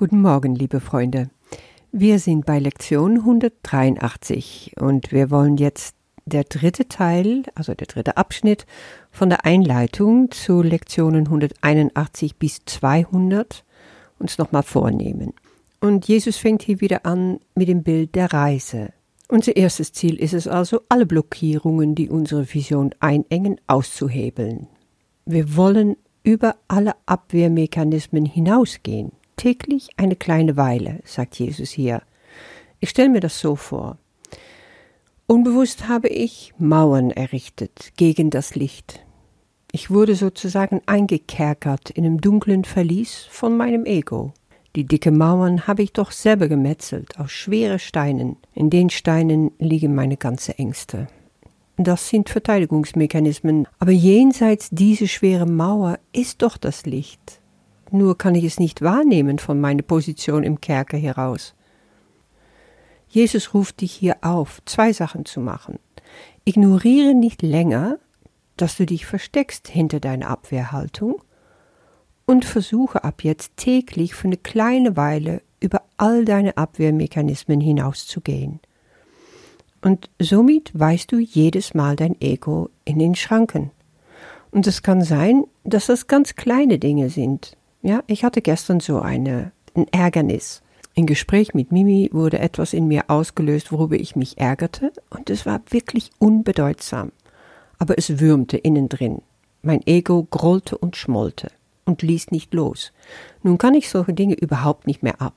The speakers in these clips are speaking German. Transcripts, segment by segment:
Guten Morgen, liebe Freunde. Wir sind bei Lektion 183 und wir wollen jetzt der dritte Teil, also der dritte Abschnitt von der Einleitung zu Lektionen 181 bis 200 uns nochmal vornehmen. Und Jesus fängt hier wieder an mit dem Bild der Reise. Unser erstes Ziel ist es also, alle Blockierungen, die unsere Vision einengen, auszuhebeln. Wir wollen über alle Abwehrmechanismen hinausgehen täglich eine kleine Weile, sagt Jesus hier. Ich stelle mir das so vor. Unbewusst habe ich Mauern errichtet gegen das Licht. Ich wurde sozusagen eingekerkert in einem dunklen Verlies von meinem Ego. Die dicke Mauern habe ich doch selber gemetzelt aus schweren Steinen. In den Steinen liegen meine ganze Ängste. Das sind Verteidigungsmechanismen, aber jenseits dieser schweren Mauer ist doch das Licht nur kann ich es nicht wahrnehmen von meiner Position im Kerker heraus. Jesus ruft dich hier auf, zwei Sachen zu machen. Ignoriere nicht länger, dass du dich versteckst hinter deiner Abwehrhaltung und versuche ab jetzt täglich für eine kleine Weile über all deine Abwehrmechanismen hinauszugehen. Und somit weist du jedes Mal dein Ego in den Schranken. Und es kann sein, dass das ganz kleine Dinge sind, ja, ich hatte gestern so eine, ein Ärgernis. Im Gespräch mit Mimi wurde etwas in mir ausgelöst, worüber ich mich ärgerte, und es war wirklich unbedeutsam. Aber es würmte innen drin. Mein Ego grollte und schmollte und ließ nicht los. Nun kann ich solche Dinge überhaupt nicht mehr ab.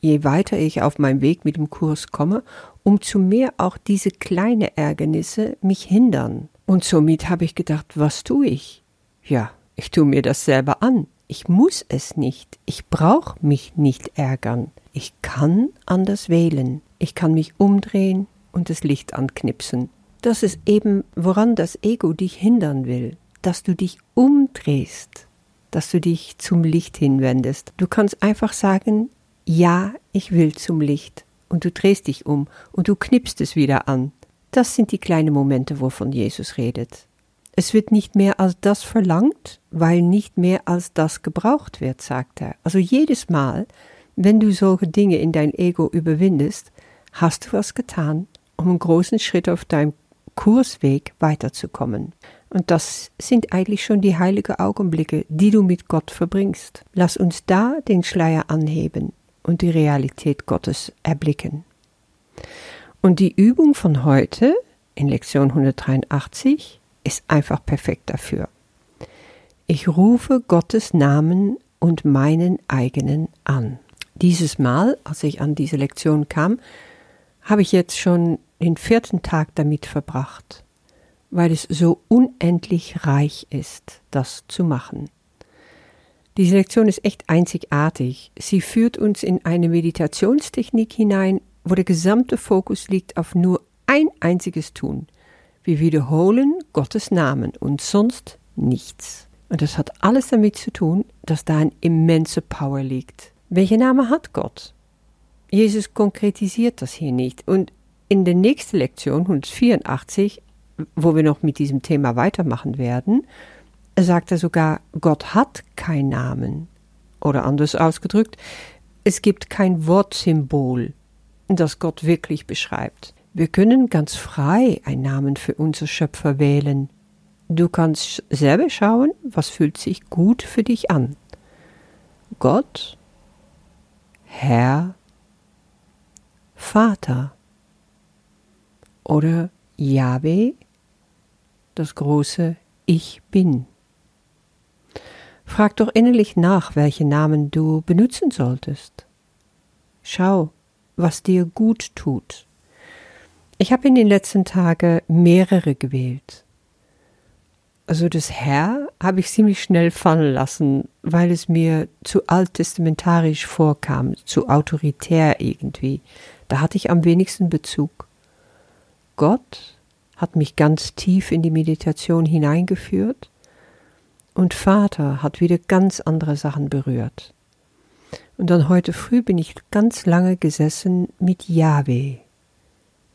Je weiter ich auf meinem Weg mit dem Kurs komme, umso mehr auch diese kleinen Ärgernisse mich hindern. Und somit habe ich gedacht, was tue ich? Ja, ich tue mir das selber an. Ich muss es nicht. Ich brauche mich nicht ärgern. Ich kann anders wählen. Ich kann mich umdrehen und das Licht anknipsen. Das ist eben, woran das Ego dich hindern will, dass du dich umdrehst, dass du dich zum Licht hinwendest. Du kannst einfach sagen, ja, ich will zum Licht. Und du drehst dich um und du knipst es wieder an. Das sind die kleinen Momente, wovon Jesus redet. Es wird nicht mehr als das verlangt, weil nicht mehr als das gebraucht wird, sagt er. Also jedes Mal, wenn du solche Dinge in dein Ego überwindest, hast du was getan, um einen großen Schritt auf deinem Kursweg weiterzukommen. Und das sind eigentlich schon die heiligen Augenblicke, die du mit Gott verbringst. Lass uns da den Schleier anheben und die Realität Gottes erblicken. Und die Übung von heute in Lektion 183 ist einfach perfekt dafür. Ich rufe Gottes Namen und meinen eigenen an. Dieses Mal, als ich an diese Lektion kam, habe ich jetzt schon den vierten Tag damit verbracht, weil es so unendlich reich ist, das zu machen. Diese Lektion ist echt einzigartig. Sie führt uns in eine Meditationstechnik hinein, wo der gesamte Fokus liegt auf nur ein einziges Tun – wir wiederholen Gottes Namen und sonst nichts. Und das hat alles damit zu tun, dass da ein immense Power liegt. Welcher Name hat Gott? Jesus konkretisiert das hier nicht. Und in der nächsten Lektion 184, wo wir noch mit diesem Thema weitermachen werden, sagt er sogar, Gott hat keinen Namen. Oder anders ausgedrückt, es gibt kein Wortsymbol, das Gott wirklich beschreibt. Wir können ganz frei einen Namen für unser Schöpfer wählen. Du kannst selber schauen, was fühlt sich gut für dich an. Gott, Herr, Vater oder Yahweh, das große Ich bin. Frag doch innerlich nach, welchen Namen du benutzen solltest. Schau, was dir gut tut. Ich habe in den letzten Tagen mehrere gewählt. Also das Herr habe ich ziemlich schnell fallen lassen, weil es mir zu alttestamentarisch vorkam, zu autoritär irgendwie. Da hatte ich am wenigsten Bezug. Gott hat mich ganz tief in die Meditation hineingeführt und Vater hat wieder ganz andere Sachen berührt. Und dann heute früh bin ich ganz lange gesessen mit Yahweh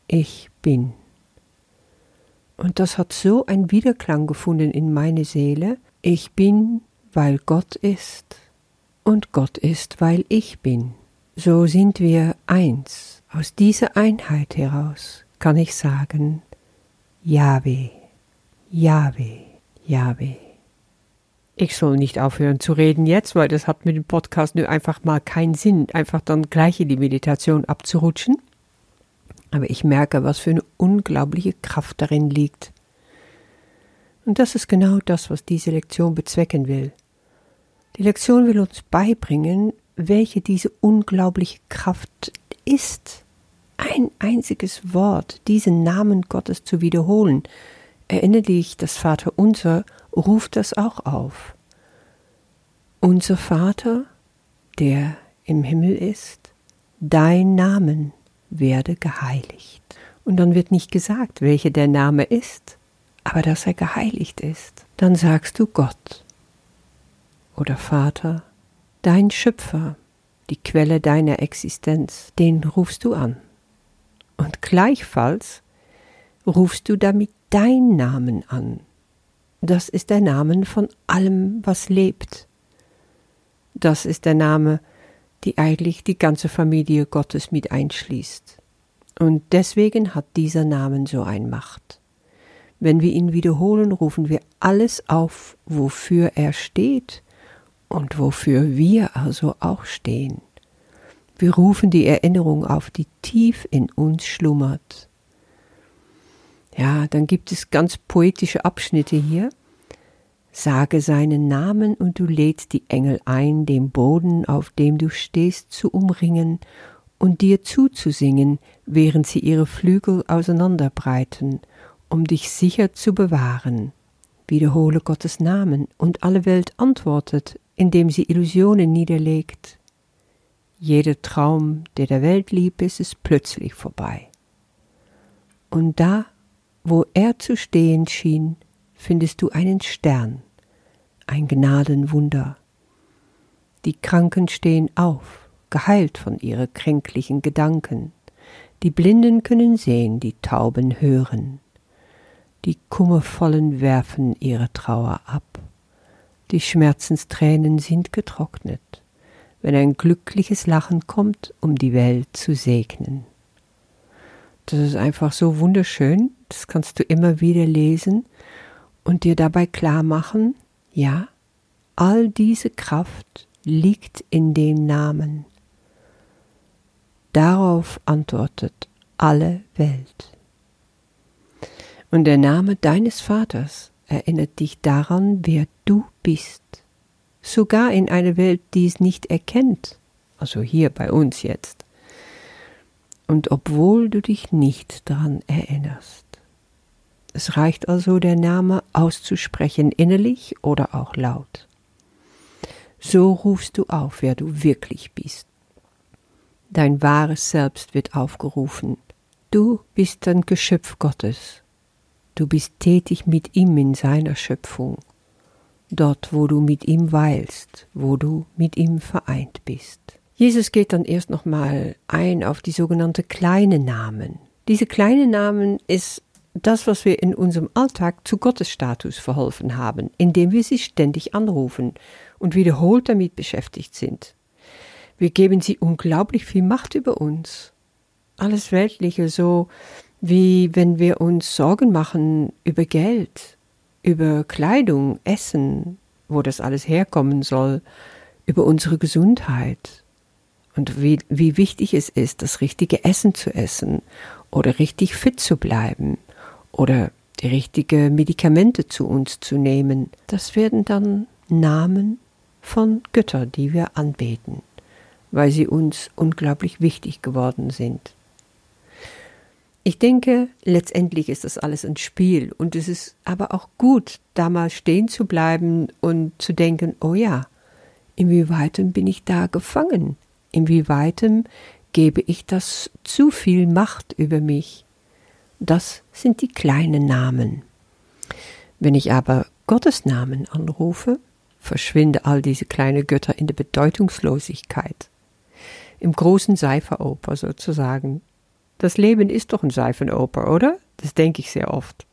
ich bin. Und das hat so einen Widerklang gefunden in meine Seele. Ich bin, weil Gott ist und Gott ist, weil ich bin. So sind wir eins. Aus dieser Einheit heraus kann ich sagen, Yahweh, Yahweh, Yahweh. Ich soll nicht aufhören zu reden jetzt, weil das hat mit dem Podcast nur einfach mal keinen Sinn, einfach dann gleich in die Meditation abzurutschen. Aber ich merke, was für eine unglaubliche Kraft darin liegt. Und das ist genau das, was diese Lektion bezwecken will. Die Lektion will uns beibringen, welche diese unglaubliche Kraft ist. Ein einziges Wort, diesen Namen Gottes zu wiederholen. Erinnere dich, das Vater unser ruft das auch auf. Unser Vater, der im Himmel ist, dein Namen werde geheiligt. Und dann wird nicht gesagt, welcher der Name ist, aber dass er geheiligt ist. Dann sagst du Gott oder Vater, dein Schöpfer, die Quelle deiner Existenz, den rufst du an. Und gleichfalls rufst du damit dein Namen an. Das ist der Name von allem, was lebt. Das ist der Name, die eigentlich die ganze Familie Gottes mit einschließt. Und deswegen hat dieser Name so ein Macht. Wenn wir ihn wiederholen, rufen wir alles auf, wofür er steht und wofür wir also auch stehen. Wir rufen die Erinnerung auf, die tief in uns schlummert. Ja, dann gibt es ganz poetische Abschnitte hier. Sage seinen Namen und du lädst die Engel ein, den Boden, auf dem du stehst, zu umringen und dir zuzusingen, während sie ihre Flügel auseinanderbreiten, um dich sicher zu bewahren. Wiederhole Gottes Namen und alle Welt antwortet, indem sie Illusionen niederlegt. Jeder Traum, der der Welt lieb ist, ist plötzlich vorbei. Und da, wo er zu stehen schien, findest du einen Stern, ein Gnadenwunder. Die Kranken stehen auf, geheilt von ihren kränklichen Gedanken. Die Blinden können sehen, die Tauben hören. Die Kummervollen werfen ihre Trauer ab. Die Schmerzenstränen sind getrocknet, wenn ein glückliches Lachen kommt, um die Welt zu segnen. Das ist einfach so wunderschön, das kannst du immer wieder lesen und dir dabei klar machen, ja, all diese Kraft liegt in dem Namen. Darauf antwortet alle Welt. Und der Name deines Vaters erinnert dich daran, wer du bist. Sogar in einer Welt, die es nicht erkennt, also hier bei uns jetzt. Und obwohl du dich nicht daran erinnerst. Es reicht also, der Name auszusprechen, innerlich oder auch laut. So rufst du auf, wer du wirklich bist. Dein wahres Selbst wird aufgerufen. Du bist ein Geschöpf Gottes Du bist tätig mit ihm in seiner Schöpfung, dort wo du mit ihm weilst, wo du mit ihm vereint bist. Jesus geht dann erst nochmal ein auf die sogenannte kleine Namen. Diese kleine Namen ist das, was wir in unserem Alltag zu Gottes Status verholfen haben, indem wir sie ständig anrufen und wiederholt damit beschäftigt sind. Wir geben sie unglaublich viel Macht über uns. Alles Weltliche, so wie wenn wir uns Sorgen machen über Geld, über Kleidung, Essen, wo das alles herkommen soll, über unsere Gesundheit und wie, wie wichtig es ist, das richtige Essen zu essen oder richtig fit zu bleiben oder die richtigen Medikamente zu uns zu nehmen. Das werden dann Namen von Göttern, die wir anbeten, weil sie uns unglaublich wichtig geworden sind. Ich denke, letztendlich ist das alles ein Spiel und es ist aber auch gut, da mal stehen zu bleiben und zu denken, oh ja, inwieweitem bin ich da gefangen? Inwieweitem gebe ich das zu viel Macht über mich? Das sind die kleinen Namen. Wenn ich aber Gottes Namen anrufe, verschwinde all diese kleinen Götter in der Bedeutungslosigkeit. Im großen Seiferoper sozusagen das Leben ist doch ein Seifenoper, oder? Das denke ich sehr oft.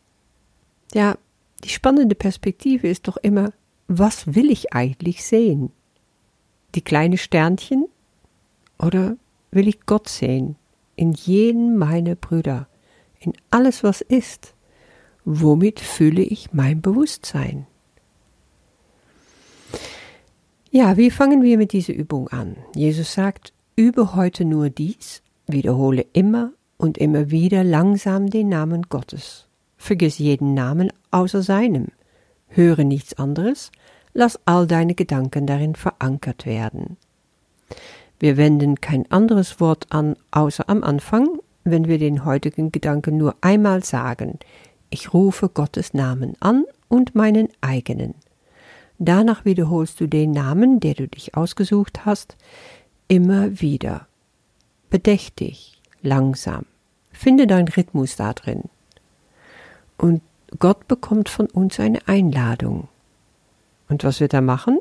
Ja, die spannende Perspektive ist doch immer, was will ich eigentlich sehen? die kleinen Sternchen oder will ich Gott sehen in jeden meiner Brüder, in alles, was ist? Womit fühle ich mein Bewusstsein? Ja, wie fangen wir mit dieser Übung an? Jesus sagt, übe heute nur dies, wiederhole immer und immer wieder langsam den Namen Gottes. Vergiss jeden Namen außer seinem. Höre nichts anderes, lass all deine Gedanken darin verankert werden. Wir wenden kein anderes Wort an, außer am Anfang, wenn wir den heutigen Gedanken nur einmal sagen. Ich rufe Gottes Namen an und meinen eigenen. Danach wiederholst du den Namen, der du dich ausgesucht hast, immer wieder. Bedächtig, langsam. Finde deinen Rhythmus da drin. Und Gott bekommt von uns eine Einladung. Und was wird er machen?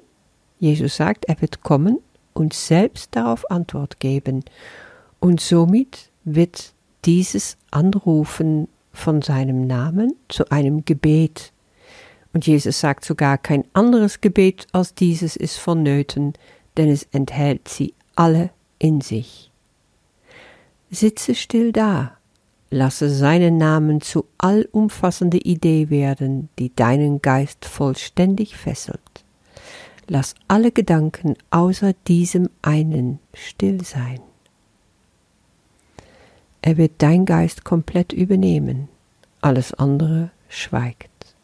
Jesus sagt, er wird kommen und selbst darauf Antwort geben. Und somit wird dieses Anrufen von seinem Namen zu einem Gebet und Jesus sagt sogar, kein anderes Gebet als dieses ist vonnöten, denn es enthält sie alle in sich. Sitze still da, lasse seinen Namen zu allumfassende Idee werden, die deinen Geist vollständig fesselt. Lass alle Gedanken außer diesem einen still sein. Er wird dein Geist komplett übernehmen, alles andere schweigt.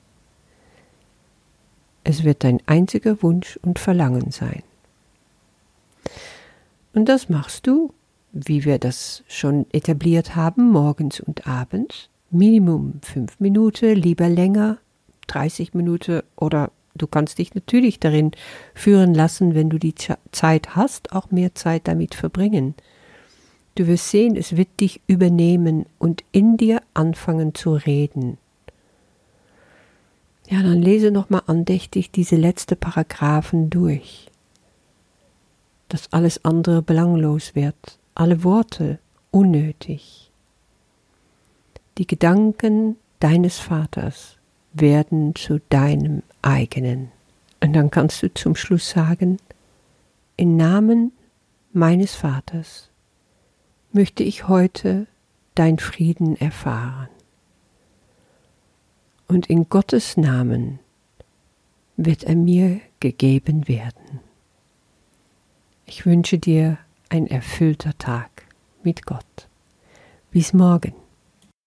Es wird dein einziger Wunsch und Verlangen sein. Und das machst du, wie wir das schon etabliert haben, morgens und abends. Minimum fünf Minuten, lieber länger, 30 Minuten oder du kannst dich natürlich darin führen lassen, wenn du die Zeit hast, auch mehr Zeit damit verbringen. Du wirst sehen, es wird dich übernehmen und in dir anfangen zu reden. Ja, dann lese nochmal andächtig diese letzten Paragraphen durch. Dass alles andere belanglos wird, alle Worte unnötig. Die Gedanken deines Vaters werden zu deinem eigenen. Und dann kannst du zum Schluss sagen, im Namen meines Vaters möchte ich heute dein Frieden erfahren und in Gottes Namen wird er mir gegeben werden. Ich wünsche dir ein erfüllter Tag mit Gott. Bis morgen.